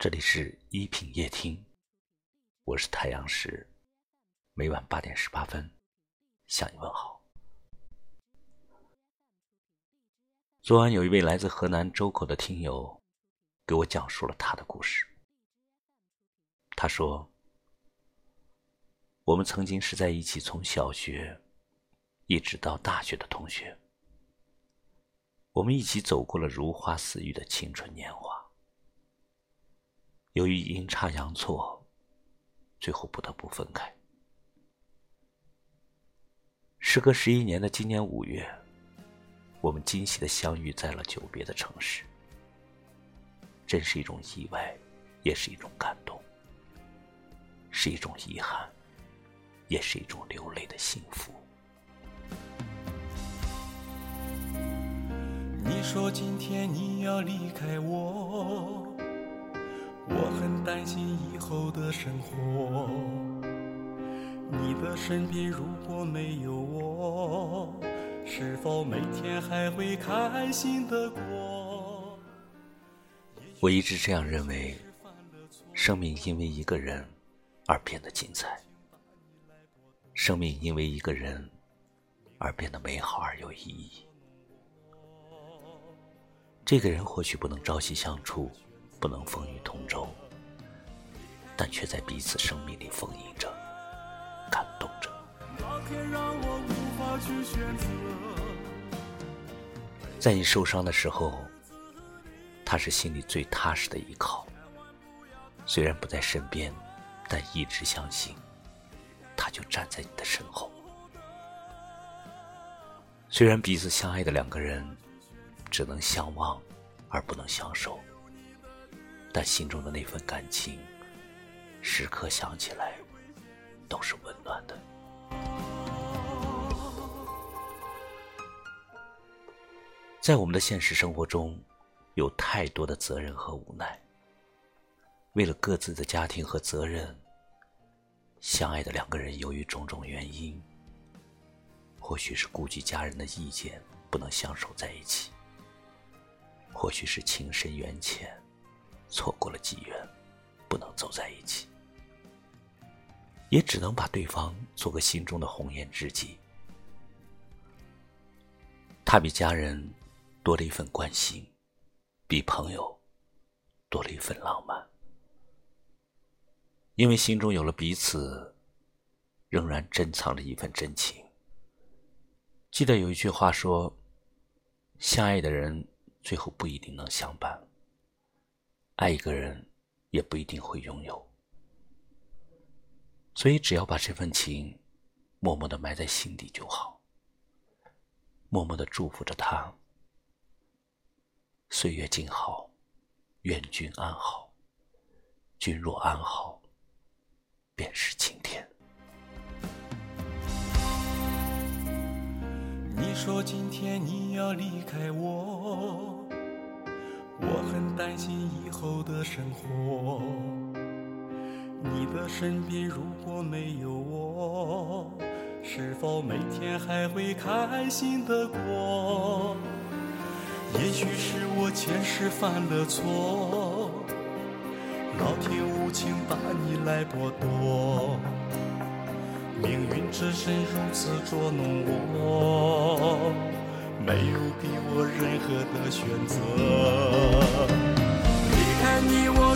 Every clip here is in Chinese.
这里是一品夜听，我是太阳石，每晚八点十八分向你问好。昨晚有一位来自河南周口的听友给我讲述了他的故事。他说：“我们曾经是在一起从小学一直到大学的同学，我们一起走过了如花似玉的青春年华。”由于阴差阳错，最后不得不分开。时隔十一年的今年五月，我们惊喜的相遇在了久别的城市，真是一种意外，也是一种感动，是一种遗憾，也是一种流泪的幸福。你说今天你要离开我。我很担心以后的生活，你的身边如果没有我，是否每天还会开心的过？我一直这样认为，生命因为一个人而变得精彩，生命因为一个人而变得美好而有意义。这个人或许不能朝夕相处。不能风雨同舟，但却在彼此生命里丰盈着，感动着。在你受伤的时候，他是心里最踏实的依靠。虽然不在身边，但一直相信，他就站在你的身后。虽然彼此相爱的两个人，只能相望，而不能相守。但心中的那份感情，时刻想起来都是温暖的。在我们的现实生活中，有太多的责任和无奈。为了各自的家庭和责任，相爱的两个人由于种种原因，或许是顾及家人的意见，不能相守在一起；或许是情深缘浅。错过了机缘，不能走在一起，也只能把对方做个心中的红颜知己。他比家人多了一份关心，比朋友多了一份浪漫。因为心中有了彼此，仍然珍藏着一份真情。记得有一句话说：“相爱的人，最后不一定能相伴。”爱一个人，也不一定会拥有，所以只要把这份情默默的埋在心底就好，默默的祝福着他，岁月静好，愿君安好，君若安好，便是晴天。你说今天你要离开我。我很担心以后的生活，你的身边如果没有我，是否每天还会开心的过？也许是我前世犯了错，老天无情把你来剥夺，命运之神如此捉弄我。没有。给我任何的选择，离开你我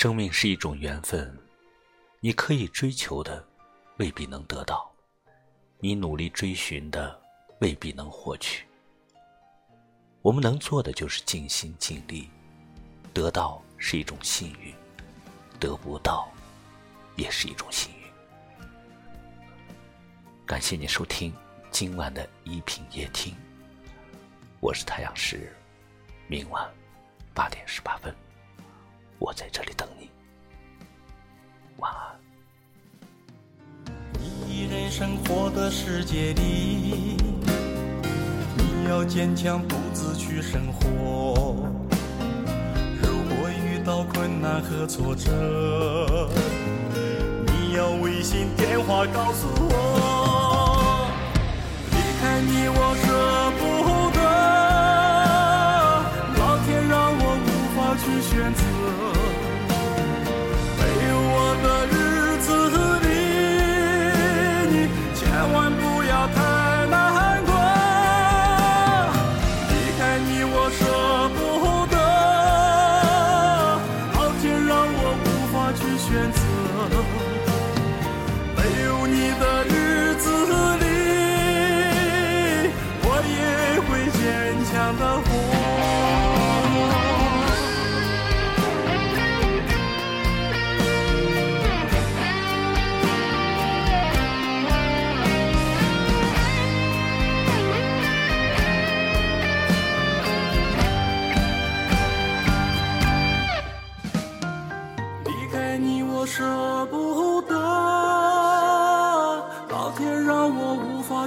生命是一种缘分，你可以追求的，未必能得到；你努力追寻的，未必能获取。我们能做的就是尽心尽力，得到是一种幸运，得不到也是一种幸运。感谢你收听今晚的一品夜听，我是太阳石，明晚八点十八分，我在这里等你。晚安。一人生活的世界里，你要坚强，独自去生活。如果遇到困难和挫折，你要微信电话告诉我。离开你，我舍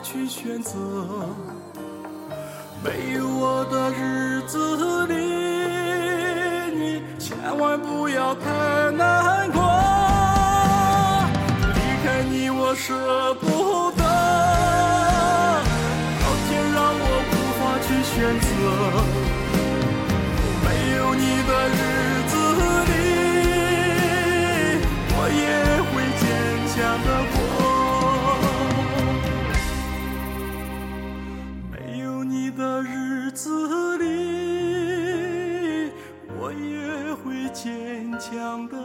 去选择。没有我的日子里，你千万不要太难坚强的